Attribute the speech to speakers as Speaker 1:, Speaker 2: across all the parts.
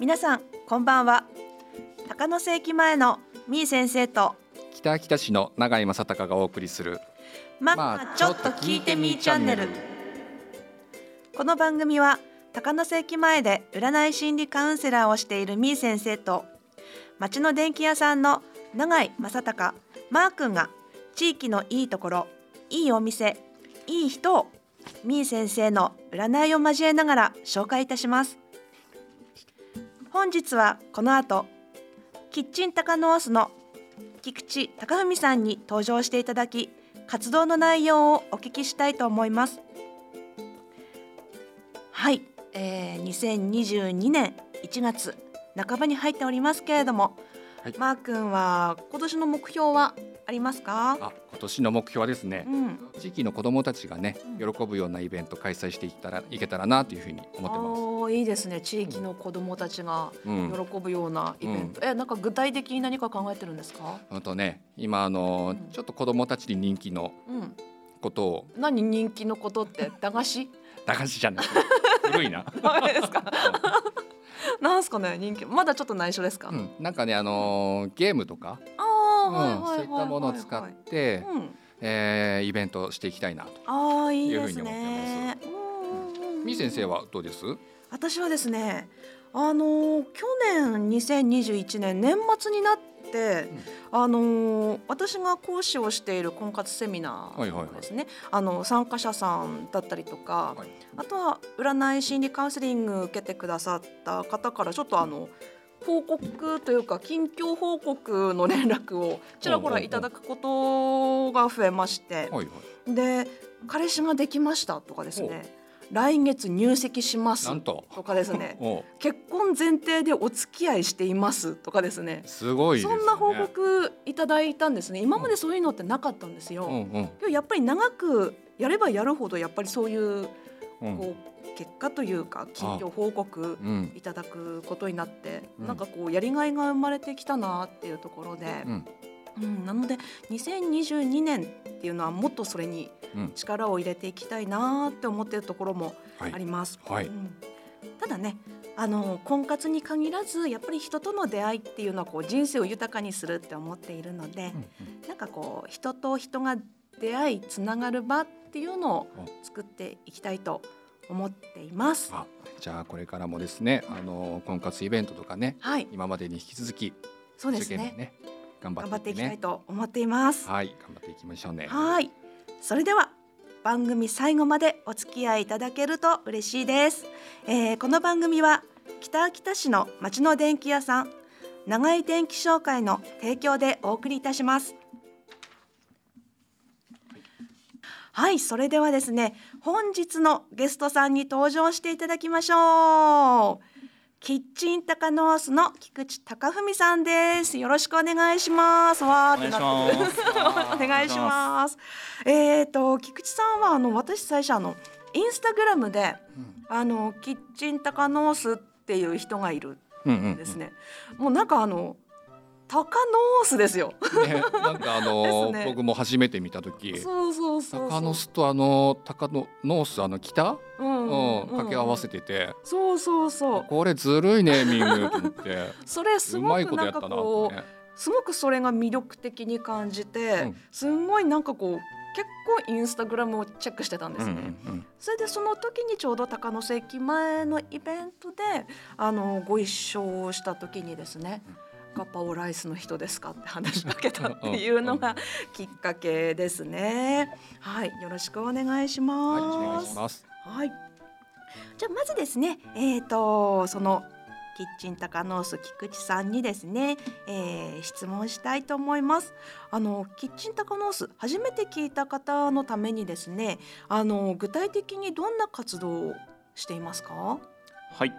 Speaker 1: 皆さんこんばんは。高野瀬駅前のみー先生と
Speaker 2: 北秋田市の永井正隆がお送りする
Speaker 1: ま
Speaker 2: まあ
Speaker 1: ちょっと聞いてみーチャンネル。この番組は高野瀬駅前で占い心理カウンセラーをしているみー先生と町の電気屋さんの永井正隆マー君が地域のいいところいいお店いい人をみー先生の占いを交えながら紹介いたします本日はこの後キッチン高ノースの菊池貴文さんに登場していただき活動の内容をお聞きしたいと思います。はい、えー、2022年1月半ばに入っておりますけれども、
Speaker 2: はい。
Speaker 1: マー君は今年の目標は？ありますか？
Speaker 2: あ今年の目標はですね
Speaker 1: うん。
Speaker 2: 地域の子どもたちがね
Speaker 1: うん。
Speaker 2: 喜ぶようなイベント開催していったらいけたらなというふうに思ってま
Speaker 1: おーいいですね。地域の子どもたちが
Speaker 2: す。うん、
Speaker 1: 喜ぶようなイベント、えなんか具体的に何か考えてるんですか？
Speaker 2: あとね今あの
Speaker 1: うん。
Speaker 2: ちょっと子どもたちに人気の
Speaker 1: うん。
Speaker 2: ことを。
Speaker 1: 何人気のことって？駄菓子？
Speaker 2: 駄菓子じゃなくて古いな。
Speaker 1: ダメですか？なんすかね人気。まだちょっと内緒ですか、
Speaker 2: うん、なんかねあのーゲームとか、
Speaker 1: あ
Speaker 2: そういったものを使って、
Speaker 1: うん、
Speaker 2: えーイベントをしていきたいなと。
Speaker 1: ああいいです
Speaker 2: いうふうに思
Speaker 1: ね
Speaker 2: って。
Speaker 1: うんうん。うん
Speaker 2: みー先生はどうです？
Speaker 1: 私はですねあのー去年2021年年末になって、あのー私が講師をしている婚活セミナーですね、あの参加者さんだったりとか、
Speaker 2: はい。
Speaker 1: あとは占い心理カウンセリング受けてくださった方からちょっとあの報告というか近況報告の連絡をちらほらいただくことが増えまして、
Speaker 2: はいはい。
Speaker 1: で彼氏ができましたとかですね来月入籍します
Speaker 2: と。
Speaker 1: とかですね
Speaker 2: お
Speaker 1: 結婚前提でお付き合いしていますとかですね
Speaker 2: すごい。
Speaker 1: そんな報告いただいたんですね今までそういうのってなかったんですよ。
Speaker 2: うん
Speaker 1: やっぱり長くやればやるほどやっぱりそういう
Speaker 2: うん
Speaker 1: こう結果というか近況報告
Speaker 2: うん。
Speaker 1: いただくことになって、
Speaker 2: うん。
Speaker 1: なんかこうやりがいが生まれてきたなっていうところで、
Speaker 2: うん。
Speaker 1: うんなので2022年っていうのはもっとそれに
Speaker 2: うん。
Speaker 1: 力を入れていきたいなって思っているところも
Speaker 2: はい。
Speaker 1: あります。
Speaker 2: はい。
Speaker 1: うん。ただねあの婚活に限らずやっぱり人との出会いっていうのはこう人生を豊かにするって思っているので、
Speaker 2: うん
Speaker 1: なんかこう人と人が出会いつながる場っていうのを作っていきたいと思っています。
Speaker 2: あじゃあこれからもですねあの婚活イベントとかね
Speaker 1: はい、
Speaker 2: 今までに引き続き
Speaker 1: そうですね。
Speaker 2: ね頑張
Speaker 1: 頑張ってていきたいと思っています。
Speaker 2: はい頑張っていきましょうね
Speaker 1: はい。それでは番組最後までお付き合いいただけると嬉しいです。えーこの番組は北秋田市の町の電気屋さん長井電気商会の提供でお送りいたします。はい、それではですね、本日のゲストさんに登場していただきましょう。キッチンタカノースの菊池貴文さんです。よろしくお願いします。わーってなってる。お願いします。えっ、と菊池さんはあの私最初あのインスタグラムであのキッチンタカノースっていう人がいる
Speaker 2: うんうんうん
Speaker 1: んですね。もうなんかあのタカノースですよ。
Speaker 2: ねなんかあの
Speaker 1: ね。
Speaker 2: 僕も初めて見た時。
Speaker 1: そうそうそうそう。
Speaker 2: 高野巣とあの高野ノースあの北？
Speaker 1: うん
Speaker 2: うん
Speaker 1: うん
Speaker 2: 掛け合わせてて。
Speaker 1: そうそうそう。
Speaker 2: これずるいネーミングと思って。
Speaker 1: それすごくなんか
Speaker 2: ことやったな
Speaker 1: こう
Speaker 2: ね。
Speaker 1: すごくそれが魅力的に感じて、
Speaker 2: うん。
Speaker 1: すんごいなんかこう結構インスタグラムをチェックしてたんですね。
Speaker 2: うんうん
Speaker 1: それでその時にちょうど高野関前のイベントであのご一緒をした時にですね、ガパオライスの人ですか？って話しかけたっていうのがきっかけですね。はい、よろしくお願いし
Speaker 2: はい
Speaker 1: ます。はい。じゃあまずですね、えっ、とそのキッチンタカノース菊池さんにですね、えー質問したいと思います。あのキッチンタカノース初めて聞いた方のためにですね、あの具体的にどんな活動をしていますか？
Speaker 3: はい。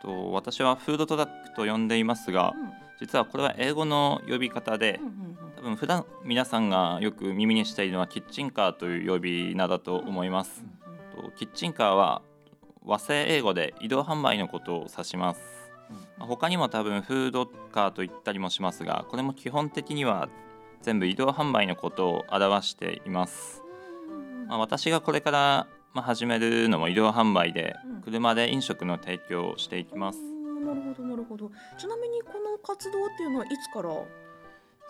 Speaker 3: と私はフードトラックと呼んでいますが、実はこれは英語の呼び方で多分普段皆さんがよく耳にしているのはキッチンカーという呼び名だと思います。とキッチンカーは和製英語で移動販売のことを指します。まあ他にも多分フードカーと言ったりもしますが、これも基本的には全部移動販売のことを表しています。まあ、私がこれからまあ始めるのも移動販売で
Speaker 1: うん
Speaker 3: 車で飲食の提供をしていきます。
Speaker 1: うんなるほどなるほど。ちなみにこの活動っていうのはいつから？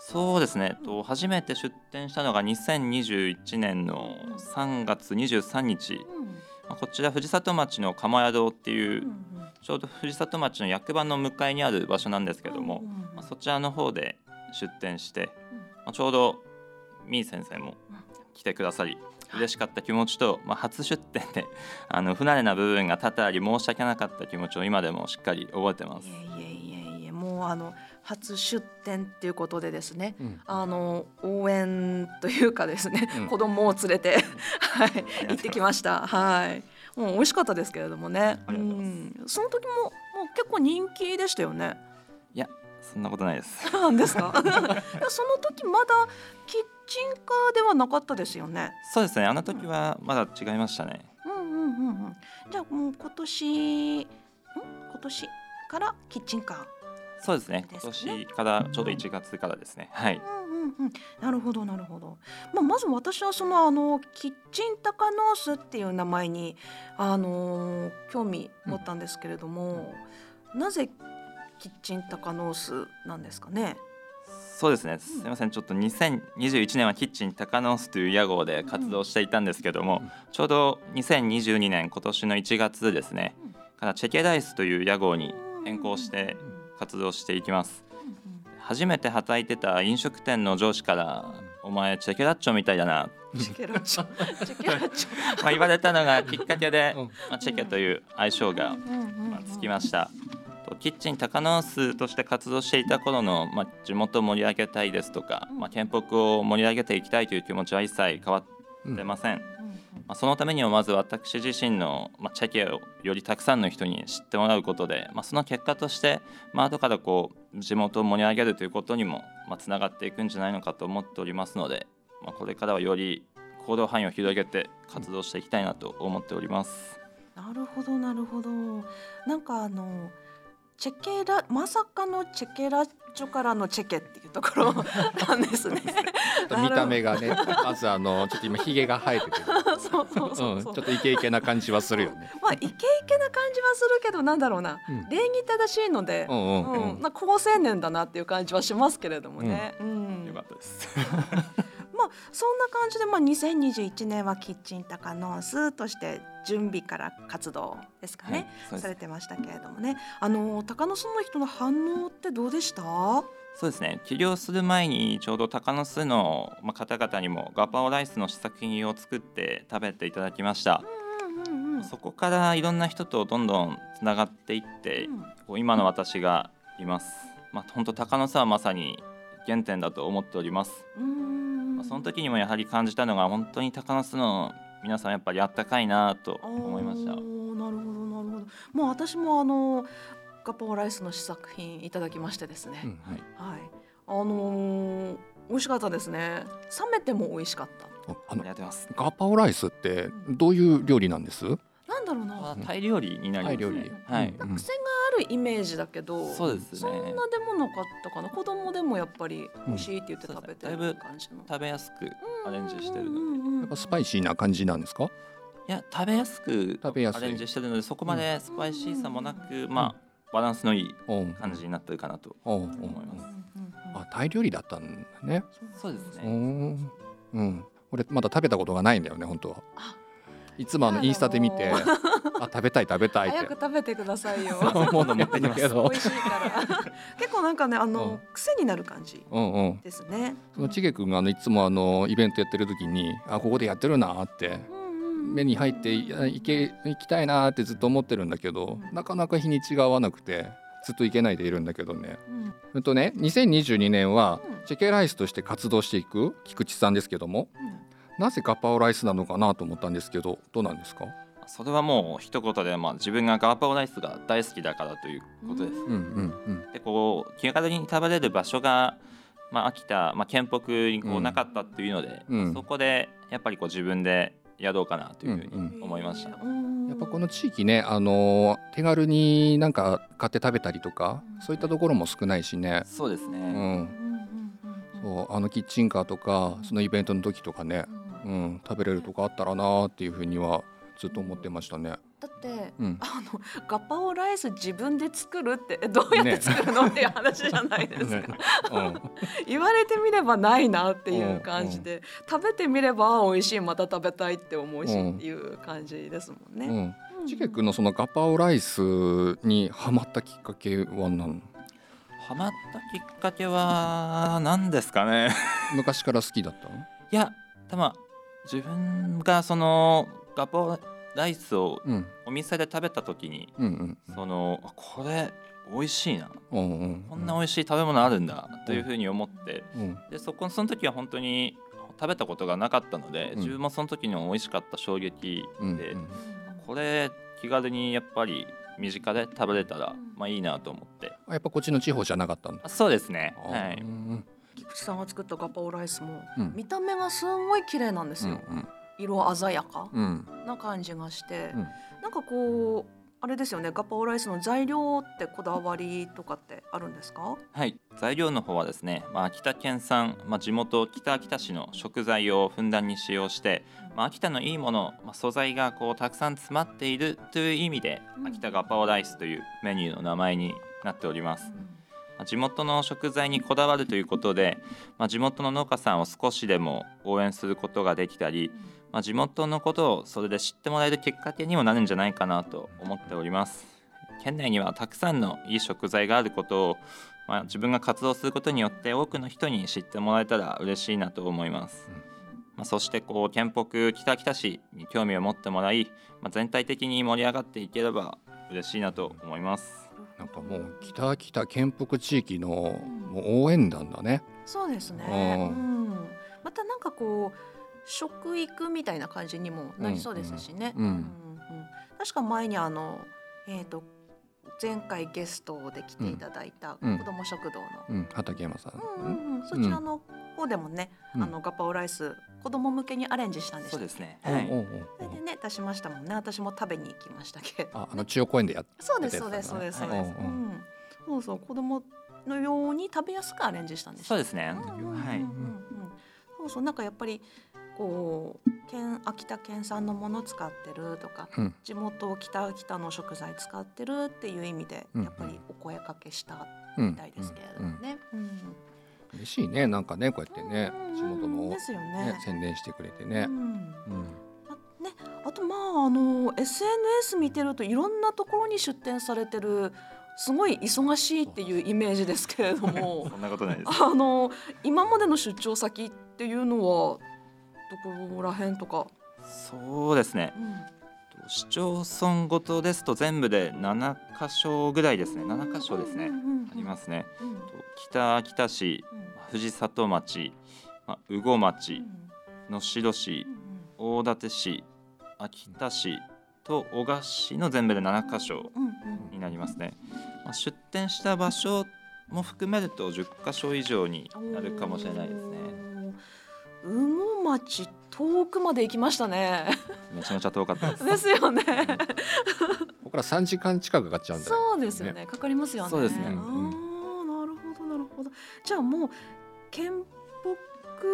Speaker 3: そうですね、と初めて出展したのが2021年の3月23日、
Speaker 1: うん。
Speaker 3: まあこちら藤里町の釜屋堂っていう、
Speaker 1: うん
Speaker 3: ちょうど藤里町の役場の向かいにある場所なんですけども、まあ、そちらの方で出展して、まあ、ちょうどみー先生も来てくださり嬉しかった気持ちと、まあ、初出展で あの不慣れな部分が多々あり申し訳なかった気持ちを今でもしっかり覚えてます。
Speaker 1: い。えいえいえいえもうあの初出店っていうことでですね
Speaker 2: うん。
Speaker 1: あの応援というかですね、
Speaker 2: うん。
Speaker 1: 子供を連れて はい行ってきました。はい。もう美味しかったですけれどもね。
Speaker 3: ありがとうございます。
Speaker 1: ん。その時ももう結構人気でしたよね。
Speaker 3: いやそんなことないです。
Speaker 1: なんですか？いやその時まだキッチンカーではなかったですよね。
Speaker 3: そうですね。あの時はまだ違いましたね。
Speaker 1: うんうんうんうん。じゃあもう今年ん？今年からキッチンカー。
Speaker 3: そうですね。今年からちょうど1月からですね。はい。
Speaker 1: うんうんうん、なるほどなるほど、まあ、まず私はそのあのキッチンタカノースっていう名前にあのー興味持ったんですけれども、なぜキッチンタカノースなんですかね？
Speaker 3: そうですね。すみません。ちょっと2021年はキッチン高野スという屋号で活動していたんですけども、
Speaker 2: うん。
Speaker 3: ちょうど2022年今年の1月ですね
Speaker 1: うん
Speaker 3: からチェケライスという屋号に変更して活動していきます。初めて働いてた飲食店の上司から「お前チェケラッチョみたいだな」
Speaker 1: チェケラッチョ。チェケラッチョ
Speaker 3: まあ言われたのがきっかけで、
Speaker 2: うん。
Speaker 3: まあ、チェケという愛称が、まあ、つきました。とキッチン高野スとして活動していた頃の、まあ、地元を盛り上げたいですとか、まあ、県北を盛り上げていきたいという気持ちは一切変わってません、まあ、そのためにはまず私自身の、まあ、チェケをよりたくさんの人に知ってもらうことで、まあ、その結果として、まあ後からこう地元を盛り上げるということにもまあつながっていくんじゃないのかと思っておりますので、まあ、これからはより行動範囲を広げて活動していきたいなと思っております。
Speaker 1: なるほどなるほど。なんかあのチェケラまさかのチェケラッチョからのチェケっていうところ なんですね。
Speaker 2: 見た目がねまずあのちょっと今ひげが生えてて、
Speaker 1: そうそうそう
Speaker 2: うん、ちょっとイケイケな感じはするよね。
Speaker 1: まあイケイケな感じはするけどなんだろうな
Speaker 2: うん
Speaker 1: 礼儀正しいので
Speaker 2: う、んうんう
Speaker 1: うんん、なんか好青年だなっていう感じはしますけれどもね。うん
Speaker 3: よかったです。
Speaker 1: まあそんな感じでまあ2021年はキッチンタカノースとして準備から活動ですかね、
Speaker 3: そうです。
Speaker 1: されてましたけれどもね。あの高野村の人の反応ってどうでした？
Speaker 3: そうですね。起業する前にちょうど高野巣のまあ方々にもガパオライスの試作品を作って食べていただきました、そこからいろんな人とどんどんつながっていって、こう今の私がいます、まあ、本当高野巣はまさに原点だと思っております、
Speaker 1: うん
Speaker 3: まあ、その時にもやはり感じたのが本当に高野巣の皆さんやっぱりあったかいなと思いました
Speaker 1: なるほどなるほど。もう私もあのガパオライスの試作品いただきましてですね。
Speaker 2: うん
Speaker 1: はい。あのー美味しかったですね。冷めても美味しかった。
Speaker 2: ああの
Speaker 3: ありがとうございます
Speaker 2: ガパオライスってどういう料理なんです？
Speaker 1: なんだろうな。
Speaker 3: あタイ料理になります
Speaker 2: タイ料理
Speaker 3: ねはい、
Speaker 2: うん
Speaker 1: 癖があるイメージだけど、
Speaker 3: そうですね
Speaker 1: そんなでもなかったかな。子供でもやっぱり美味しいって言って食べてる
Speaker 3: うんだいぶ
Speaker 1: 感じの。
Speaker 3: 食べやすくアレンジしてるので、
Speaker 1: の
Speaker 2: やっぱスパイシーな感じなんですか？
Speaker 3: いや食べやすく
Speaker 2: 食べやすい
Speaker 3: アレンジしてるのでそこまでスパイシーさもなく、まあバランスのいい感じになってるかなと思います。
Speaker 2: あタイ料理だったんだね。う
Speaker 3: そうですね。
Speaker 2: んうん。俺まだ食べたことがないんだよね本当は
Speaker 1: あ。
Speaker 2: いつもあのインスタで見て
Speaker 1: も
Speaker 2: あ食べたい食べたいって。
Speaker 1: 早く食べてくださいよ。
Speaker 2: 思うのもあるんだけど
Speaker 1: 美味しいから。結構なんかねあの、
Speaker 2: うん。
Speaker 1: 癖になる感じ
Speaker 2: うんうん。
Speaker 1: ですね。
Speaker 2: そのちげくんがあのいつもあのイベントやってる時にあここでやってるなって目に入っていけ行きたいなってずっと思ってるんだけど
Speaker 1: うん。
Speaker 2: なかなか日にちが合わなくてずっと行けないでいるんだけどね。
Speaker 1: うん。
Speaker 2: うんとね2022年は
Speaker 1: うん。
Speaker 2: チェケライスとして活動していく菊池さんですけどもなぜガパオライスなのかなと思ったんですけどどうなんですか？
Speaker 3: それはもう一言で、まあ、自分がガーパオライスが大好きだからということです。
Speaker 1: うん
Speaker 2: うんうん。
Speaker 3: でこう気軽に食べれる場所が、まあ、秋田、まあ、県北にこ
Speaker 2: う
Speaker 3: うんなかったっていうので、
Speaker 2: うん
Speaker 3: そこでやっぱりこう自分でやろうかなというふう
Speaker 2: うん
Speaker 3: に思いました。
Speaker 2: やっぱこの地域ねあの手軽になんか買って食べたりとかそういったところも少ないしね。
Speaker 3: そうですね、
Speaker 2: うん。そうあのキッチンカーとかそのイベントの時とかね、うん、食べれるとこあったらなっていうふうにはずっと思ってましたね。
Speaker 1: だって、
Speaker 2: うん。
Speaker 1: あのガパオライス自分で作るってえどうやって作るの、っていう話じゃないですか、
Speaker 2: ね。うん。
Speaker 1: 言われてみればないなっていう感じで、食べてみれば美味しいまた食べたいって思うし、
Speaker 2: うん
Speaker 1: っていう感じですもんね。
Speaker 2: うん。
Speaker 1: うん。
Speaker 2: チケ君のそのガパオライスにハマったきっかけは何？
Speaker 3: ハマったきっかけは何ですかね。
Speaker 2: 昔から好きだったの？
Speaker 3: いや多分自分がそのガパオライスを
Speaker 2: うん。
Speaker 3: お店で食べた時に
Speaker 2: うんうん
Speaker 3: そのあこれ美味しいな。
Speaker 2: うんうん
Speaker 3: こんな美味しい食べ物あるんだというふうに思って
Speaker 2: うん
Speaker 3: でそこその時は本当に食べたことがなかったので、
Speaker 2: うん。
Speaker 3: 自分もその時に美味しかった衝撃で、
Speaker 2: うんうん
Speaker 3: これ気軽にやっぱり身近で食べれたら、まあいいなと思って。
Speaker 2: あやっぱこっちの地方じゃなかったんだ
Speaker 3: あそうですね。
Speaker 2: あ
Speaker 3: はい。
Speaker 2: うん
Speaker 1: 菊池さんが作ったガパオライスも、
Speaker 2: うん。
Speaker 1: 見た目がすんごい綺麗なんですよ、色鮮やか
Speaker 2: うん。
Speaker 1: な感じがして、
Speaker 2: うん。
Speaker 1: なんかこうあれですよねガパオライスの材料ってこだわりとかってあるんですか？
Speaker 3: はい、材料の方はですね、まあ、秋田県産、まあ、地元北秋田市の食材をふんだんに使用して、まあ、秋田のいいもの、まあ、素材がこうたくさん詰まっているという意味で、
Speaker 1: うん。
Speaker 3: 秋田ガパオライスというメニューの名前になっております。まあ地元の食材にこだわるということで、まあ、地元の農家さんを少しでも応援することができたり、まあ、地元のことをそれで知ってもらえるきっかけにもなるんじゃないかなと思っております。県内にはたくさんのいい食材があることを、まあ、自分が活動することによって多くの人に知ってもらえたら嬉しいなと思います、
Speaker 2: うん。
Speaker 3: まあ、そしてこう県北北秋田市に興味を持ってもらい、まあ、全体的に盛り上がっていければ嬉しいなと思います
Speaker 2: なんかもう北北県北地域のもう応援団だね。
Speaker 1: そうですね、
Speaker 2: う
Speaker 1: うん。またなんかこう食育みたいな感じにもなりそうですしね、
Speaker 2: うん。うん。
Speaker 1: うん確か前にあのえっ、と前回ゲストで来ていただいた子
Speaker 2: うん。
Speaker 1: ども食堂の、
Speaker 2: うん。畠山さん。
Speaker 1: うんうんうん。そちらの方でもね、
Speaker 2: うん。
Speaker 1: あのガパオライス子供向けにアレンジしたんでした
Speaker 3: そうですね、
Speaker 2: うん
Speaker 3: はい
Speaker 1: それでね出しましたもんね。私も食べに行きましたけど。
Speaker 2: ああの中央公園でやっ
Speaker 1: そうですそうですそうです。そう
Speaker 2: はい
Speaker 1: です、うん。そうそう子供のように食べやすくアレンジしたんです
Speaker 3: そうですね、
Speaker 1: うんうんうんうん。
Speaker 3: はい
Speaker 1: そうそうなんかやっぱりこう県秋田県産のもの使ってるとか、
Speaker 2: うん。
Speaker 1: 地元北秋田の食材使ってるっていう意味で、
Speaker 2: うん
Speaker 1: やっぱりお声かけした
Speaker 2: うん
Speaker 1: みたいですけれどもね。うん
Speaker 2: 嬉しいねなんかねこうやってね
Speaker 1: うん。
Speaker 2: 地元の
Speaker 1: ですよね。
Speaker 2: ね宣伝してくれてね。
Speaker 1: うん。
Speaker 2: うん。
Speaker 1: あね、あとまああの SNS 見てるといろんなところに出店されてるすごい忙しいっていうイメージですけれども。
Speaker 3: そんなことないです。
Speaker 1: あの今までの出張先っていうのはどこら辺とか、
Speaker 3: そうですね。
Speaker 1: うん
Speaker 3: 市町村ごとですと全部で7箇所ぐらいですね。7箇所ですね。ありますね。
Speaker 1: うん。うん
Speaker 3: 北秋田市藤里町まあ羽後町能代市大館市秋田市と男鹿市の全部で7箇所になりますね、まあ、出店した場所も含めると10箇所以上になるかもしれないですね。
Speaker 1: 羽後町遠くまで行きましたね。
Speaker 3: めちゃめちゃ遠かったです
Speaker 1: ですよね。
Speaker 2: ここから3時間近くかかっちゃうんだよ
Speaker 1: そうですよね。かかりますよね。
Speaker 3: そうですね
Speaker 1: ああ、
Speaker 2: うん
Speaker 1: なるほどなるほど。じゃあもう県北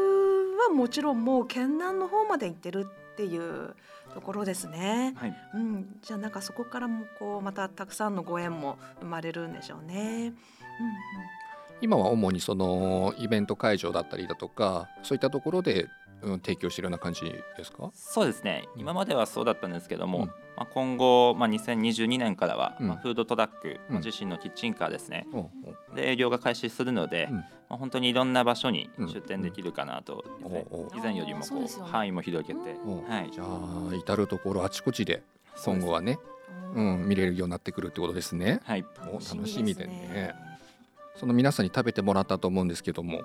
Speaker 1: はもちろんもう県南の方まで行ってるっていうところですね。
Speaker 3: はい
Speaker 1: うん。じゃあなんかそこからもこうまたたくさんのご縁も生まれるんでしょうね。うん
Speaker 2: 今は主にそのイベント会場だったりだとかそういったところで、うん、提供してるような感じですか？
Speaker 3: そうですね。
Speaker 2: うん
Speaker 3: 今まではそうだったんですけども、
Speaker 2: うん。
Speaker 3: まあ、今後、まあ、2022年からは、
Speaker 2: うん。
Speaker 3: まあ、フードトラック、まあ
Speaker 2: うん
Speaker 3: 自身のキッチンカーですね、
Speaker 2: おう
Speaker 3: で営業が開始するので、
Speaker 2: うん。
Speaker 3: まあ、本当にいろんな場所に
Speaker 2: うん。
Speaker 3: 出店できるかなと以前よりもこ
Speaker 1: そうね。
Speaker 3: う範囲も広げて、はい。
Speaker 2: じゃあ至る所あちこちで今後はね、
Speaker 1: う
Speaker 2: うんん、見れるようになってくるってことですね。
Speaker 3: はい、
Speaker 2: お
Speaker 1: 楽
Speaker 2: 楽しみでね。その皆さんに食べてもらったと思うんですけども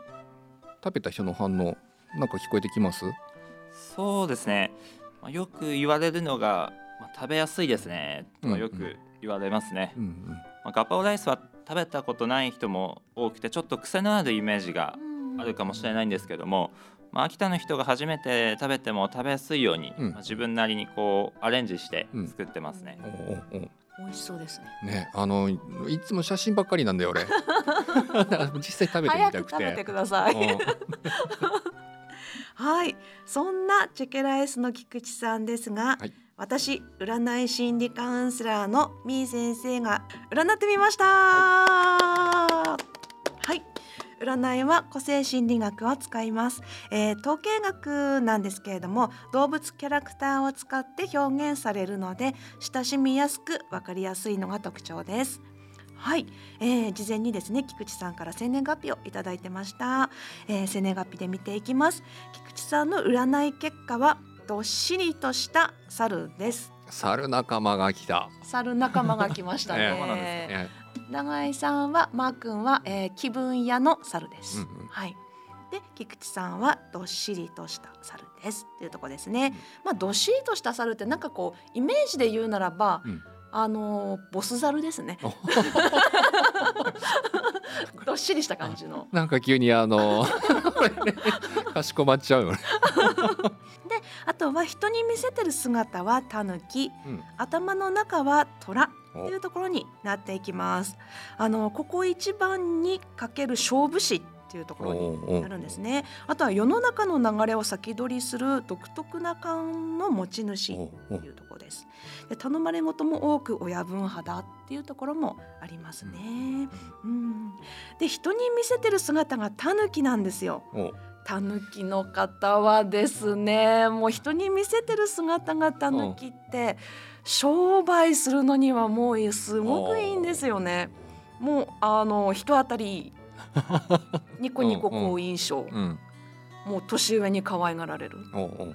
Speaker 2: 食べた人の反応なんか聞こえてきます？
Speaker 3: そうですね、まあ、よく言われるのが、まあ、食べやすいですね。とかよく言われますね、
Speaker 2: うんうん。
Speaker 3: まあ、ガパオライスは食べたことない人も多くてちょっと癖のあるイメージがあるかもしれないんですけども、まあ、秋田の人が初めて食べても食べやすいように、
Speaker 2: うん。
Speaker 3: まあ、自分なりにこうアレンジして
Speaker 2: うん。
Speaker 3: 作ってますね、
Speaker 2: おうおうおう。
Speaker 1: 美味しそうですね。
Speaker 2: ねあのいつも写真ばっかりなんだよ俺。実際食べてみ
Speaker 1: 早
Speaker 2: たく
Speaker 1: く食べて
Speaker 2: て
Speaker 1: ください。
Speaker 2: うん
Speaker 1: はい、そんなチェケライスの菊池さんですが、
Speaker 2: はい。
Speaker 1: 私占い心理カウンセラーのみー先生が占ってみました。はい。占いは個性心理学を使います、えー、統計学なんですけれども動物キャラクターを使って表現されるので親しみやすく分かりやすいのが特徴ですはい、えー、事前にですね菊池さんから生年月日をいただいてました、えー、生年月日で見ていきます。菊池さんの占い結果はどっしりとした猿です。
Speaker 2: 猿仲間が来た。
Speaker 1: 猿仲間が来ましたね。長井さんはマー君は、えー、気分屋の猿です、うんうん、はい。で菊池さんはどっしりとした猿です。っていうとこですね、うん、まあどっしりとした猿ってなんかこうイメージで言うならば、うんあのボスザルですね。どっしりした感じの。
Speaker 2: なんか急にあの かしこまっちゃうよね。
Speaker 1: で、あとは人に見せてる姿はタヌキ、うん、頭の中は虎っていうところになっていきます。あのここ一番にかける勝負師っていうところになるんですね。あとは世の中の流れを先取りする独特な感の持ち主っていうところです。で頼まれ事も多く親分派だっていうところもありますね。うん、で人に見せてる姿がタヌキなんですよ。タヌキの方はですねもう人に見せてる姿がタヌキって商売するのにはもうすごくいいんですよね。もうあの人当たり ニコニコ好印象、うん、もう年上に可愛がられる。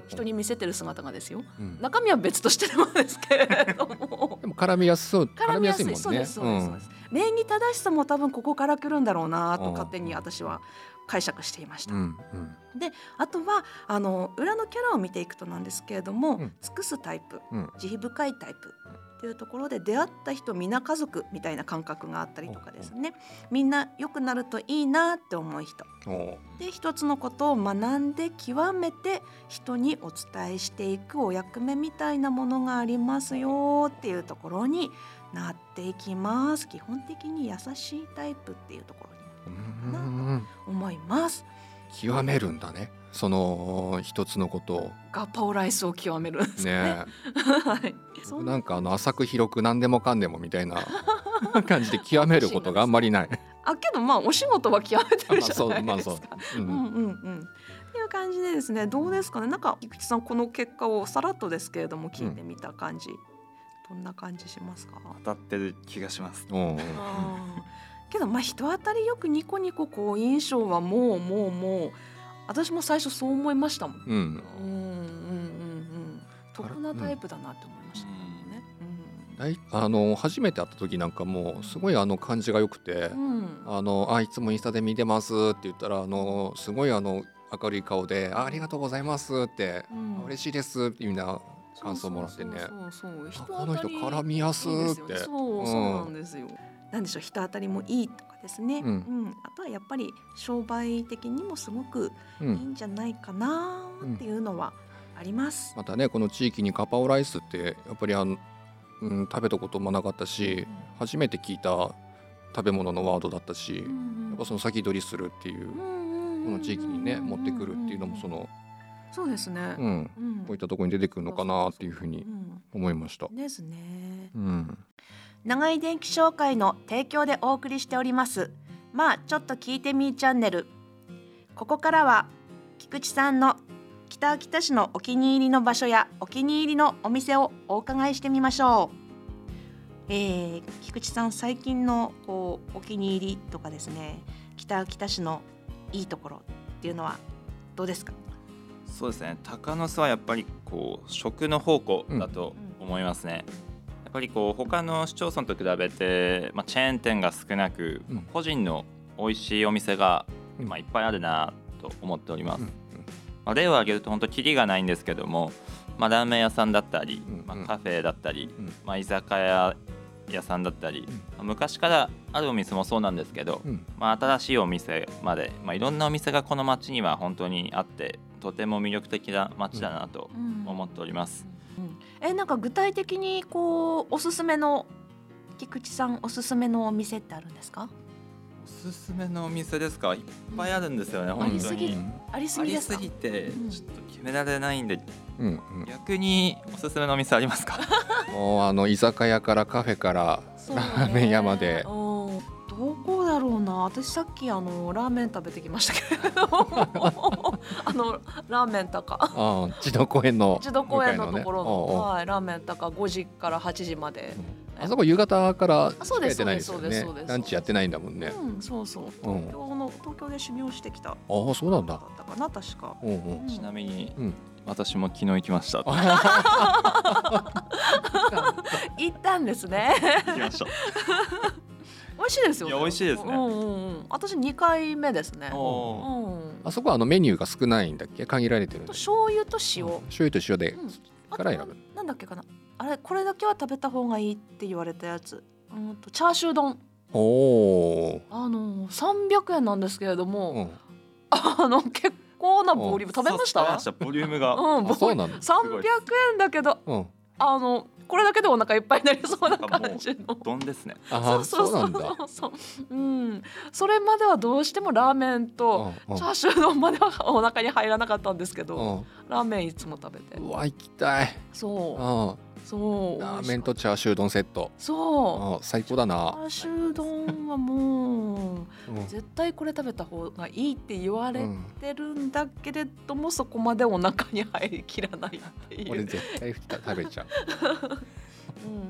Speaker 1: 人に見せてる姿がですよ、うん、中身は別としてもですけれども。
Speaker 2: でも絡みやすそう
Speaker 1: 絡みやすいもんね。そうですそうです、うん、礼儀正しさも多分ここから来るんだろうなと勝手に私は解釈していました。うんうん、であとはあの裏のキャラを見ていくとなんですけれども、うん、尽くすタイプ、慈悲深いタイプっていうところで出会った人皆家族みたいな感覚があったりとかですね。みんな良くなるといいなって思う人。で一つのことを学んで極めて人にお伝えしていくお役目みたいなものがありますよっていうところになっていきます。基本的に優しいタイプっていうところになと思います。
Speaker 2: 極めるんだね。その一つのことを。
Speaker 1: ガパオライスを極めるんですね。ね
Speaker 2: はい、なんかあの浅く広く何でもかんでもみたいな。感じで極めることがあんまりない。
Speaker 1: あけどまあお仕事は極めてるじゃないですか、うん、うんうんいう感じでですねどうですかね。なんか菊池さんこの結果をさらっとですけれども聞いてみた感じ、うん、どんな感じしますか？
Speaker 3: 当たってる気がします
Speaker 1: けどまあ人当たりよくニコニコこう印象はもうもうもう私も最初そう思いましたもん。うん、うん、うんうんうん得なタイプだなって思いましたね。
Speaker 2: うん、あの初めて会った時なんかもすごいあの感じが良くて、うん、あのあいつもインスタで見てますって言ったらあのすごいあの明るい顔でありがとうございますって、うん、嬉しいですっていうような感想もらってね。そうそうこの人絡みやすって。
Speaker 1: そうそうなんですよ。なんでしょう人当たりもいいとかですね、うん、うん、あとはやっぱり商売的にもすごくいいんじゃないかなっていうのはあります、
Speaker 2: うん、またねこの地域にカパオライスってやっぱりあの、うん、食べたこともなかったし、初めて聞いた食べ物のワードだったし、やっぱその先取りするっていう、この地域にね持ってくるっていうのもその。
Speaker 1: そうですね、
Speaker 2: うん、こういったところに出てくるのかなっていうふうに思いました。
Speaker 1: ですね。うん、長井電気商会の提供でお送りしております。まあちょっと聞いてみーチャンネル。ここからは菊池さんの北秋田市のお気に入りの場所やお気に入りのお店をお伺いしてみましょう。えー、菊池さん最近のこうお気に入りとかですね北秋田市のいいところっていうのはどうですか？
Speaker 3: そうですね。鷹の巣はやっぱりこう食の宝庫だと思いますね、うんぱりこう他の市町村と比べて、まあ、チェーン店が少なく、うん、個人の美味しいお店が、まあ、いっぱいあるなと思っております。うん、まあ、例を挙げると本当キリがないんですけども、まあ、ラーメン屋さんだったり、まあ、カフェだったり、まあ、居酒屋屋さんだったり、まあ、昔からあるお店もそうなんですけど、まあ、新しいお店まで、まあ、いろんなお店がこの町には本当にあってとても魅力的な町だなと思っております。
Speaker 1: うん、えなんか具体的にこうおすすめの菊池さんおすすめのお店ってあるんですか？
Speaker 3: おすすめのお店ですか？いっぱいあるんですよね、本当に。
Speaker 1: ありすぎです
Speaker 3: ありすぎてちょっと決められないんで、
Speaker 2: うんうん、
Speaker 3: 逆におすすめのお店ありますか？
Speaker 2: もうあの居酒屋からカフェからラーメン屋まで。
Speaker 1: うんどこだろうな。私さっきあのラーメン食べてきましたけど。あのラーメン高。
Speaker 2: ああ児童公園の
Speaker 1: 児童公園のところ。の
Speaker 2: ね
Speaker 1: はい、ラーメン高。5時から8時まで、
Speaker 2: あそこ夕方から
Speaker 1: あそうです
Speaker 2: やってないですよね。
Speaker 1: そうですそうです
Speaker 2: ランチやってないんだもんね。
Speaker 1: うんそうそう。
Speaker 2: うん。
Speaker 1: 東京の東京で修行してきた。だ
Speaker 2: ああそうなんだ。
Speaker 1: ったかな確か。
Speaker 2: うんうん。
Speaker 3: ちなみに、
Speaker 2: うん。
Speaker 3: 私も昨日行きました。行
Speaker 1: 行ったんですね。
Speaker 3: きました
Speaker 1: 美味しいですよ
Speaker 3: いや美味しいですね。
Speaker 1: うんうんうん。私2回目ですね。
Speaker 3: お
Speaker 1: うん
Speaker 2: あそこはあのメニューが少ないんだっけ？限られてる
Speaker 1: 醤油と塩、
Speaker 2: うん。醤油と塩でから選ぶ。
Speaker 1: なんだっけかな？あれこれだけは食べた方がいいって言われたやつ。うんとチャーシュー丼。
Speaker 2: おお
Speaker 1: あの300円なんですけれども、
Speaker 2: ー、うん、
Speaker 1: あの結構なボリューム。食べました？
Speaker 3: 食べましたボリュームが、
Speaker 1: うん、
Speaker 2: あそうなんだ。
Speaker 1: 300円だけど
Speaker 2: うん。
Speaker 1: あのこれだけでお腹いっぱいになりそうな感じの。
Speaker 3: 丼ですね。
Speaker 2: ああそうなんだ
Speaker 1: そう。そううん、それまではどうしてもラーメンと
Speaker 2: うん
Speaker 1: チャーシュー丼まではお腹に入らなかったんですけど、
Speaker 2: うん。
Speaker 1: ラーメンいつも食べて。
Speaker 2: うわ行きたい。
Speaker 1: そう。
Speaker 2: あ
Speaker 1: そう
Speaker 2: ラーメンとチャーシュー丼セット。
Speaker 1: そう。
Speaker 2: あ最高だ
Speaker 1: チャ
Speaker 2: な、
Speaker 1: ーシュー丼はもう
Speaker 2: うん。
Speaker 1: 絶対これ食べた方がいいって言われ
Speaker 2: うん
Speaker 1: てるんだけれども、そこまでお腹に入りきらないっていう。
Speaker 2: 俺絶対食べちゃう。
Speaker 1: うん、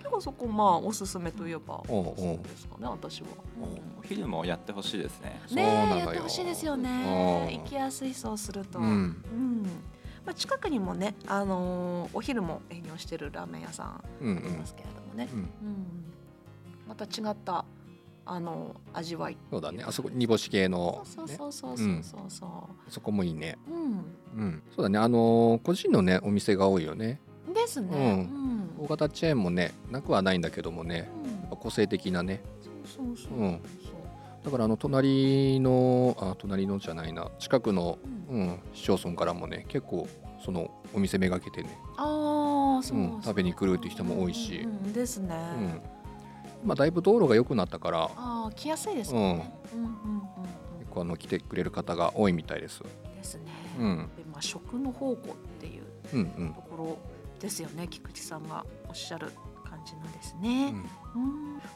Speaker 1: 結構そこまあおすすめといえば
Speaker 2: お
Speaker 1: すすめですかね私は。
Speaker 3: お昼もやってほしいですね。
Speaker 2: そう
Speaker 1: ねやってほしいですよ
Speaker 2: うん。
Speaker 1: ね。行きやすいそうすると。
Speaker 2: うん。
Speaker 1: うんまあ、近くにもね、あのーお昼も営業してるラーメン屋さん
Speaker 2: うん
Speaker 1: ありますけれどもね、
Speaker 2: うん。
Speaker 1: うん。また違ったあの味わい
Speaker 2: そうだね。あそこ煮干し系の、
Speaker 1: そう
Speaker 2: ね、
Speaker 1: そうそうそうそうそう。
Speaker 2: そこもいいね。
Speaker 1: う、
Speaker 2: うん。そうだね。あのー個人のねお店が多いよね。
Speaker 1: ん、ですね。うん。
Speaker 2: 大型チェーンもねなくはないんだけどもね。個性的なね。
Speaker 1: そうそうそう。
Speaker 2: うんだからあの隣のあ隣のじゃないな近くの、
Speaker 1: うん
Speaker 2: うん、市町村からもね結構そのお店めがけてね、
Speaker 1: ああそうそう、
Speaker 2: うん食べに来るっていう人も多いし
Speaker 1: うんうんですね。
Speaker 2: うんまあ、だいぶ道路が良くなったから
Speaker 1: ああ来やすいですよね。うんうんうん
Speaker 2: 結構あの来てくれる方が多いみたいです。
Speaker 1: うんですね。
Speaker 2: うん
Speaker 1: でまあ食の宝庫っていう
Speaker 2: うんうん
Speaker 1: ところですよね。菊池さんがおっしゃる感じなんです
Speaker 2: う
Speaker 1: ね。
Speaker 2: ん
Speaker 1: うん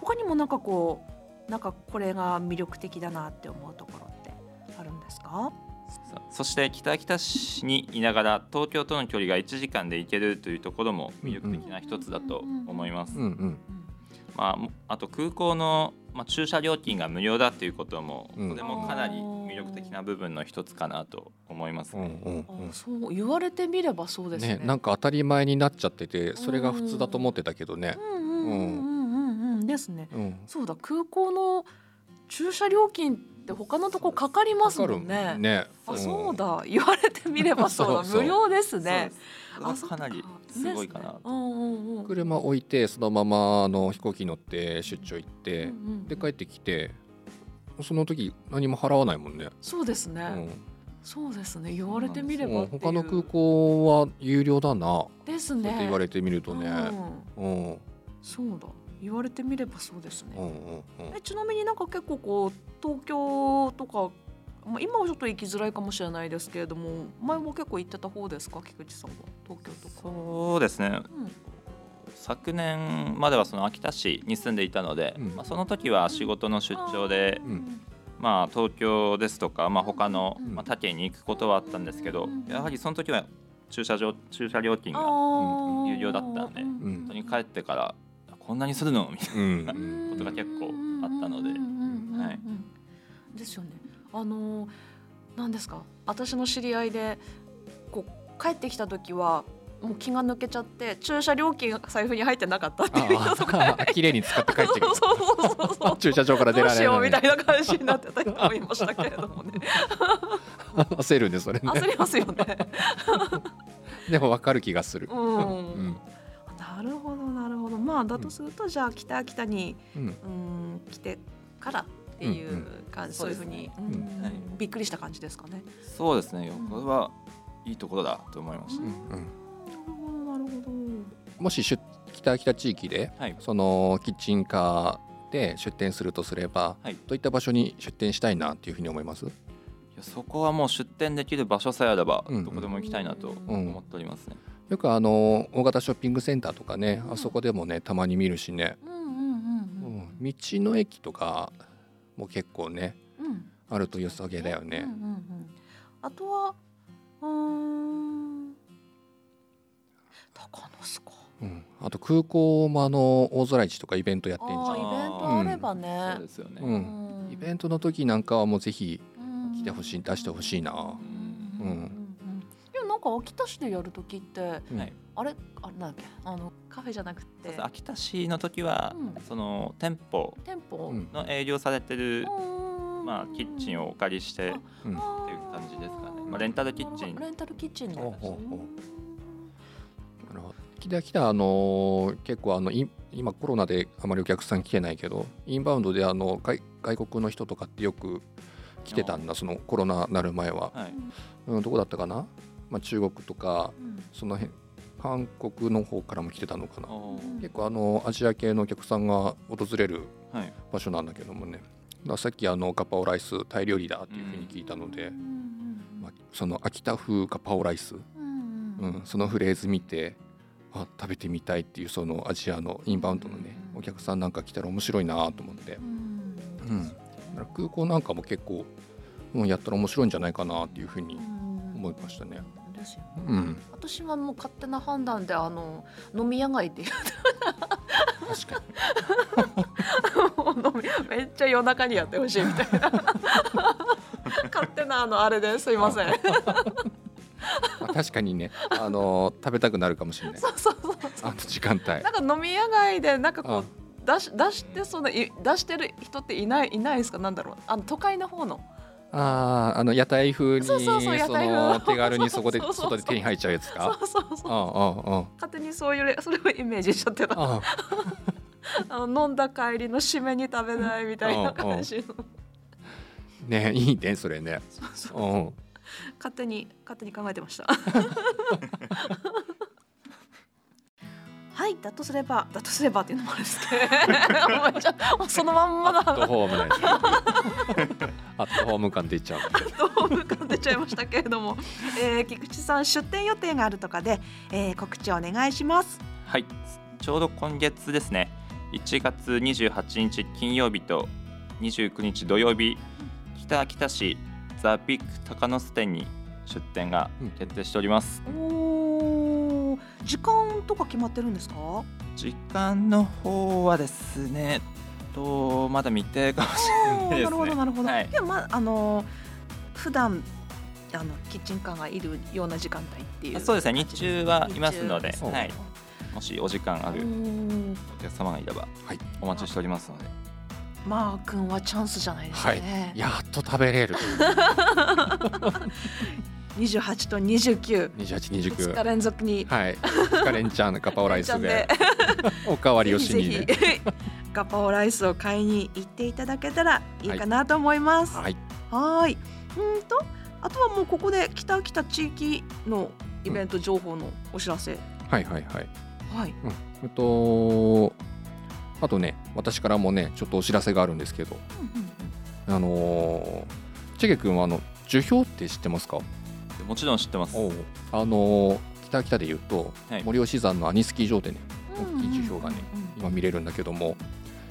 Speaker 1: 他にもなんかこうなんかこれが魅力的だなって思うところってあるんですか？
Speaker 3: さそして北秋田市にいながら東京との距離が1時間で行けるというところも魅力的な一つだと思います
Speaker 2: うんうん
Speaker 3: まあも、あと空港の、まあ、駐車料金が無料だということも、
Speaker 2: うん
Speaker 3: これもかなり魅力的な部分の一つかなと思います
Speaker 2: うん
Speaker 3: ね。
Speaker 2: うん
Speaker 1: あそう言われてみればそうですね。
Speaker 2: ねなんか当たり前になっちゃっててそれが普通だと思ってたけどね。
Speaker 1: うんうんうんうんうですね。
Speaker 2: うん。
Speaker 1: そうだ空港の駐車料金って他のとこかかりますもんね。
Speaker 2: ね。
Speaker 1: あそうだ。言われてみればそうだ。無料ですね。
Speaker 3: そうですこれはか。なりすごいかな。と。
Speaker 1: うんうんうん。
Speaker 2: 車置いてそのままあの飛行機乗って出張行って
Speaker 1: うんうん
Speaker 2: で帰ってきてその時何も払わないもんね。
Speaker 1: そうですね、
Speaker 2: うん。
Speaker 1: そうですね。言われてみれば
Speaker 2: う。ん
Speaker 1: っていう
Speaker 2: 他の空港は有料だな。っ
Speaker 1: ですね。
Speaker 2: て言われてみるとね。
Speaker 1: うん
Speaker 2: うん。うん。
Speaker 1: そうだ言われてみればそうですね、
Speaker 2: うんうん
Speaker 1: えちなみになんか結構こう東京とかまあ今はちょっと行きづらいかもしれないですけれども前も結構行ってた方ですか？菊池さんは？東京とか。
Speaker 3: そうですね。
Speaker 1: うん。
Speaker 3: 昨年まではその秋田市に住んでいたので、
Speaker 2: うん。
Speaker 3: まあ、その時は仕事の出張で、
Speaker 2: うん。
Speaker 3: まあ、東京ですとか、まあ、他の、
Speaker 2: うん。
Speaker 3: まあ、他県に行くことはあったんですけど、
Speaker 1: うん。
Speaker 3: やはりその時は駐車場駐車料金が有料だったんで
Speaker 2: うん。
Speaker 3: 当に帰ってからこんなにするの？みたい
Speaker 2: うん
Speaker 3: な。
Speaker 2: うん。
Speaker 3: ことが結構あったので。
Speaker 1: ですよね。あのーなんですか？私の知り合いでこう帰ってきた時はもう気が抜けちゃって駐車料金が財布に入ってなかったっていう人とか。
Speaker 2: 綺麗に使って帰ってき
Speaker 1: そうそうそうそう
Speaker 2: た 駐車場から出
Speaker 1: どう
Speaker 2: られない。
Speaker 1: しようみたいな感じになってた人もいましたけれどもね。
Speaker 2: 焦るねそれね。
Speaker 1: 焦りますよね。
Speaker 2: でも分かる気がする。
Speaker 1: うん、
Speaker 2: うん。
Speaker 1: なるほどなるほど。まあだとすると、じゃあ北秋田に
Speaker 2: うん。
Speaker 1: うん。来てからっていう感じ、そういうふうに、
Speaker 3: そう
Speaker 1: ん。
Speaker 3: はい。
Speaker 1: びっくりした感じですかね。
Speaker 3: そうですね。これはいいところだと思いました、
Speaker 2: うん。うん
Speaker 1: なるほどなるほど。
Speaker 2: もし出北秋田地域で
Speaker 3: はい。
Speaker 2: そのキッチンカって出店するとすれば、はい、どういった場所に出店したいなっていうふうに思います？い
Speaker 3: やそこはもう出店できる場所さえあればどこでも行きたいなと思っておりますね。
Speaker 2: うん、よくあの大型ショッピングセンターとかね、あそこでもねたまに見るしね、道の駅とかも結構ね、あると良さげだよね。
Speaker 1: あとはうん高野
Speaker 2: 須か。うん、あと空港もあの大空市とかイベントやってんじゃん。イベン
Speaker 1: トあればね。
Speaker 3: そうですよね。
Speaker 2: うん。イベントの時なんかはもうぜひ来てほしい、出してほしいな。うん。
Speaker 1: なんか秋田市でやる時って、はい、あれ？あれなんだっけ？あのカフェじゃなくて。
Speaker 3: 秋田市の時は、その店舗店舗？の営業されてる、まあキッチンをお借りして、っていう感じですかね。まあレンタルキッチン。
Speaker 1: レンタルキッチンなんですね。
Speaker 2: 来た来たあの結構あの今コロナであまりお客さん来てないけどインバウンドであの外外国の人とかってよく来てたんだそのコロナなる前は、はい、うん、どこだったかな、まあ、中国とか、うん、その辺韓国の方からも来てたのかな。結構あのアジア系のお客さんが訪れる場所なんだけどもね、はい、さっきあのガパオライスタイ料理だっていうふうに聞いたので、うん、まあ、その秋田風ガパオライス、うん、そのフレーズ見てあ食べてみたいっていうそのアジアのインバウンドのね、お客さんなんか来たら面白いなと思って、うん、空港なんかも結構、うん、やったら面白いんじゃないかなっていうふうに思いましたね。ですよ、
Speaker 1: ね、うん、私はもう勝手な判断であの飲み屋街っていう。確かに。めっちゃ夜中にやってほしいみたいな。勝手なあのあれですいません。
Speaker 2: まあ、確かにね、あのー、食べたくなるかもしれない。そうそうそうあの時間帯。
Speaker 1: なんか飲み屋街でなんかこう出し出してその出してる人っていないいないですか？なんだろう。あの都会の方の。
Speaker 2: あああの屋台風にその手軽にそこで 外で手に入っちゃうやつか？そうそうそう。
Speaker 1: 勝手にそういうそれをイメージしちゃってた。ああ の飲んだ帰りの締めに食べないみたいな感じの。
Speaker 2: ねいいねそれね。そうそう。
Speaker 1: 勝手に勝手に考えてました はいだとすればだとすればっていうのもあるんですけどそのまんまだア
Speaker 2: ットホーム感出ちゃう。ア
Speaker 1: ットホーム感出ちゃいましたけれども、えー、菊池さん出店予定があるとかで、えー、告知お願いします。
Speaker 3: はい。ちょうど今月ですね。1月28日金曜日と29日土曜日北秋田市ザ・ビッグ高野巣店に出店が決定しております、うん、
Speaker 1: お時間とか決まってるんですか？
Speaker 3: 時間の方はですねとまだ未定かもしれないです、ね、なるほど。
Speaker 1: なるほど、はい、いやまああの普段あのキッチンカーがいるような時間帯っていう
Speaker 3: そうですね。日中はいますので、はい、もしお時間あるお客様がいれば、はい、お待ちしておりますので。
Speaker 1: マー君はチャンスじゃないですかね、
Speaker 2: はい、やっと食べれる
Speaker 1: 28と29
Speaker 2: 28、29
Speaker 1: 日連続に。
Speaker 2: はい。2日連チャンガパオライスで。おかわりをしにね
Speaker 1: ガパオライスを買いに行っていただけたらいいかなと思います。はい。はいうんとあとはもうここで北北地域のイベント情報のお知らせ。うん、
Speaker 2: はいはいはい。はい。うん、えっとあとね私からもねちょっとお知らせがあるんですけど、うんうんうん、あのー、チェゲ君はあの樹氷って知ってますか？
Speaker 3: もちろん知ってます
Speaker 2: あのー、北北でいうと、はい、森吉山のアニスキー場でね大きい樹氷がね、うんうんうん、今見れるんだけども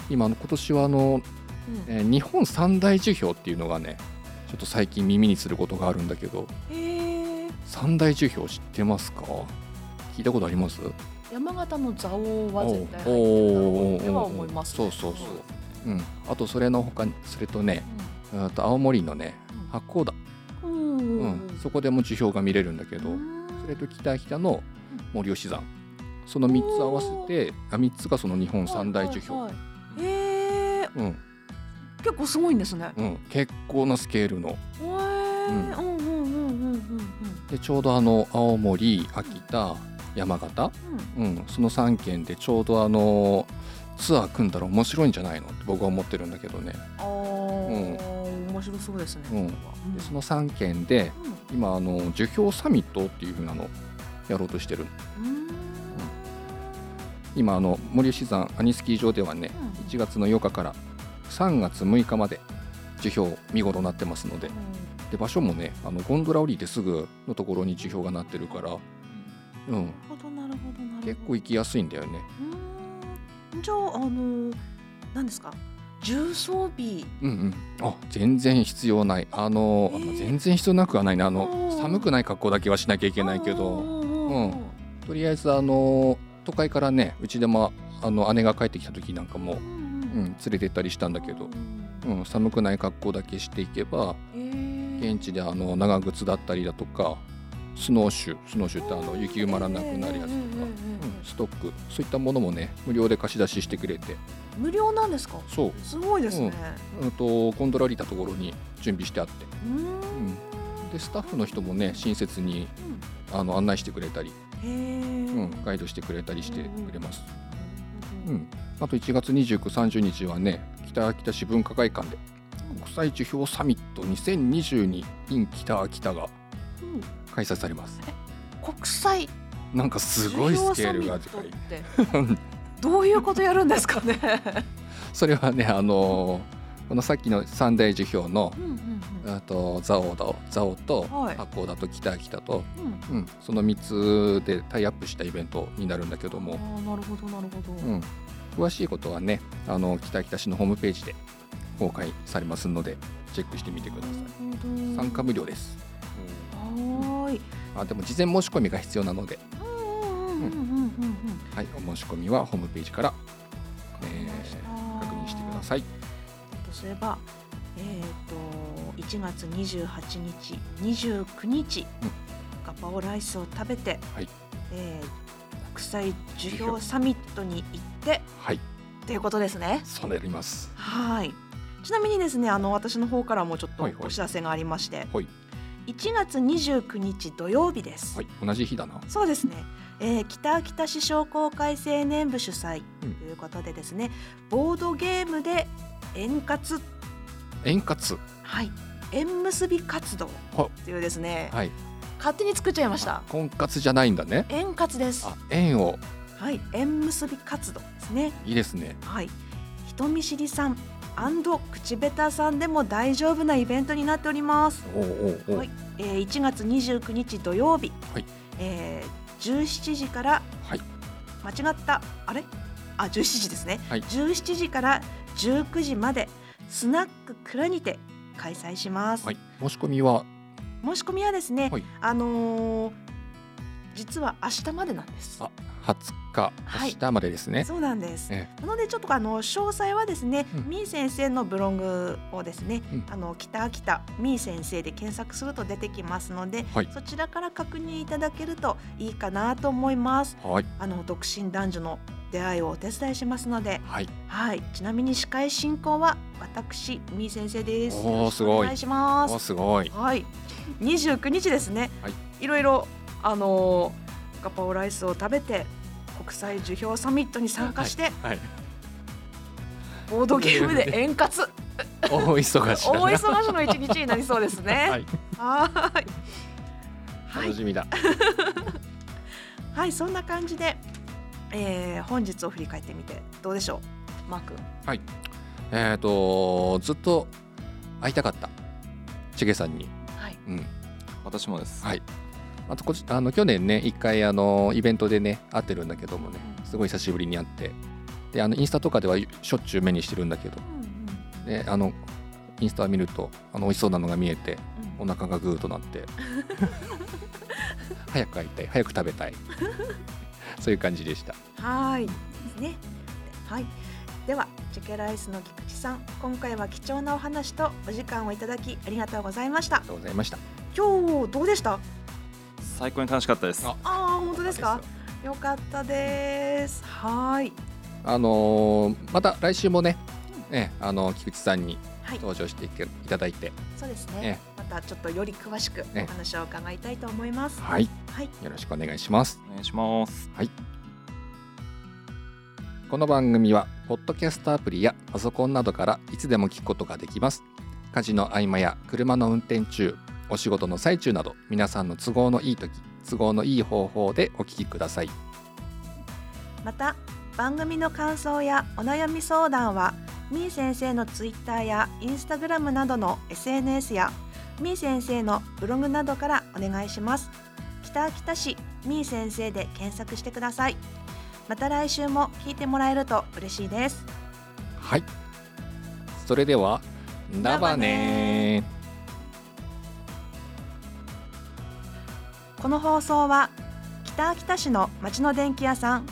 Speaker 2: 今の今年はあの、うん、えー、日本三大樹氷っていうのがねちょっと最近耳にすることがあるんだけど三大樹氷知ってますか？聞いたことあります？
Speaker 1: 山形の蔵王は絶対入ってるは思います、
Speaker 2: ね、そうそうそう、うん、あとそれのほかそれとね、うん、と青森のね八甲田、うん、うん、そこでも地表が見れるんだけどそれと北北の森吉山。その3つ合わせてあ3つがその日本三大樹氷、はいはい、
Speaker 1: へえ、うん、結構すごいんですね、
Speaker 2: うん、結構なスケールの。うん。うんうんうんうんうんでちょうどあの青森秋田山形、うん、うん、その3県でちょうどあのツアー組んだら面白いんじゃないの？って僕は思ってるんだけどね。ああ、うん、
Speaker 1: 面白そうですね。
Speaker 2: うん、でその3県で、今あの樹氷サミットっていうふうなのやろうとしてる。うん今あの森吉山アニスキー場ではね、うん、1月の8日から3月6日まで樹氷見頃になってますのでうん、で場所もねあのゴンドラ降りてすぐのところに樹氷がなってるから、うん、結構行きやすいんだよね。
Speaker 1: じゃああの何ですか？重装備。
Speaker 2: うんうん。あ全然必要ない。あの、えー、全然必要なくはないねあの寒くない格好だけはしなきゃいけないけど、うん、とりあえずあの都会からねうちでもあの姉が帰ってきた時なんかも、うん、うん、連れて行ったりしたんだけど、うん、寒くない格好だけしていけば、え。ー、現地であの長靴だったりだとかスノーシュスノーシュってあの雪埋まらなくなるやつとか、うん、ストックそういったものもね無料で貸し出ししてくれて。
Speaker 1: 無料なんですか？
Speaker 2: そう。
Speaker 1: すごいですね、
Speaker 2: うん、とゴンドラ降りたところに準備してあって。うん。でスタッフの人もね親切に、あの案内してくれたり、うん、ガイドしてくれたりしてくれます、うん、あと1月29、30日はね北秋田市文化会館で国際樹氷サミット2022 in 北秋田が開催されます、
Speaker 1: 国際
Speaker 2: なんかすごいスケールがでかい。
Speaker 1: どういうことやるんですかね。
Speaker 2: それはねあのこのさっきの三大樹氷の、あと蔵王だ蔵王と八甲田と北秋田と、うん、うん、その3つでタイアップしたイベントになるんだけども。
Speaker 1: あなるほどなるほど、
Speaker 2: うん、詳しいことはねあの北秋田市のホームページで公開されますのでチェックしてみてください。参加無料です。はい。あでも事前申し込みが必要なので。はい、お申し込みはホームページから、えー、確認してください。と
Speaker 1: すれば、えっ、ー、と1月28日、29日、うん、ガパオライスを食べて、はい、えー、国際樹氷サミットに行って、はい、ということですね。
Speaker 2: そうなります。
Speaker 1: はい。ちなみにですね、あの私の方からもちょっとお知らせがありまして、はい、はい、1月29日土曜日です。
Speaker 2: はい、同じ日だな。
Speaker 1: そうですね。えー、北秋田市商工会青年部主催ということでですね、うん、ボードゲームで円滑。
Speaker 2: 円滑。
Speaker 1: はい。縁結び活動。というですね、はい、勝手に作っちゃいました。
Speaker 2: 婚活じゃないんだね。
Speaker 1: 円滑です。
Speaker 2: 縁を。
Speaker 1: はい。縁結び活動ですね。
Speaker 2: いいですね。
Speaker 1: はい。人見知りさん。口下手さんでも大丈夫なイベントになっております。はい、えー、1月29日土曜日、はい。えー、17時から、はい、間違った。あれ？あ17時ですね、はい、17時から19時までスナック蔵にて開催します、はい、
Speaker 2: 申し込みは？
Speaker 1: 申し込みはですね、はい、あのー、実は明日までなんです。
Speaker 2: あ20日、明日までですね。
Speaker 1: そうなんです。なのでちょっとあの詳細はですね、うん、みー先生のブログをですね、うん、あの北秋田みー先生で検索すると出てきますので、はい、そちらから確認いただけるといいかなと思います。はい、あの独身男女の出会いをお手伝いしますので、はい、はい、ちなみに司会進行は私みー先生です。
Speaker 2: おすご
Speaker 1: い。お願いします。
Speaker 2: すごい。
Speaker 1: はい、二十九日ですね。はい、いろいろあのーガパオライスを食べて国際樹氷サミットに参加して、はいはい、ボードゲームで 円滑
Speaker 2: 大忙し
Speaker 1: 大忙しの一日になりそうですね。はい。
Speaker 2: 楽しみだ。
Speaker 1: はい、そんな感じで、えー、本日を振り返ってみてどうでしょう、マー君。
Speaker 2: はい。えっ、ー、とずっと会いたかったチゲさんに。はい。うん。
Speaker 3: 私もです。
Speaker 2: はい。あとこあの去年ね一回あのイベントでね会ってるんだけどもねすごい久しぶりに会ってであのインスタとかではしょっちゅう目にしてるんだけど、であのインスタ見るとあの美味しそうなのが見えて、お腹がグーとなって 早く会いたい早く食べたいそういう感じでした。
Speaker 1: はい。ですね。はい。ではチェケライスの菊池さん今回は貴重なお話とお時間をいただきありがとうございました。あ
Speaker 2: りがとうございました。
Speaker 1: 今日どうでした？
Speaker 3: 最高に楽しかったです。あ
Speaker 1: あ本当ですか？よ。かったです。はい。
Speaker 2: あのー、また来週もね、ねあの菊池さんに登場していただいて、
Speaker 1: そうですね、たちょっとより詳しくお話を伺いたいと思います、
Speaker 2: ね、はい、はい、よろしくお願いします。
Speaker 3: お願いします。
Speaker 2: はい。この番組はポッドキャストアプリやパソコンなどからいつでも聞くことができます。家事の合間や車の運転中お仕事の最中など皆さんの都合のいい時都合のいい方法でお聞きください。
Speaker 1: また番組の感想やお悩み相談はみー先生のツイッターやインスタグラムなどの SNS やみー先生のブログなどからお願いします。北秋田市みー先生で検索してください。また来週も聞いてもらえると嬉しいです。
Speaker 2: はい。それではだばね。
Speaker 1: この放送は北秋田市の町の電気屋さん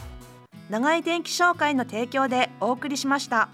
Speaker 1: 長井電気商会の提供でお送りしました。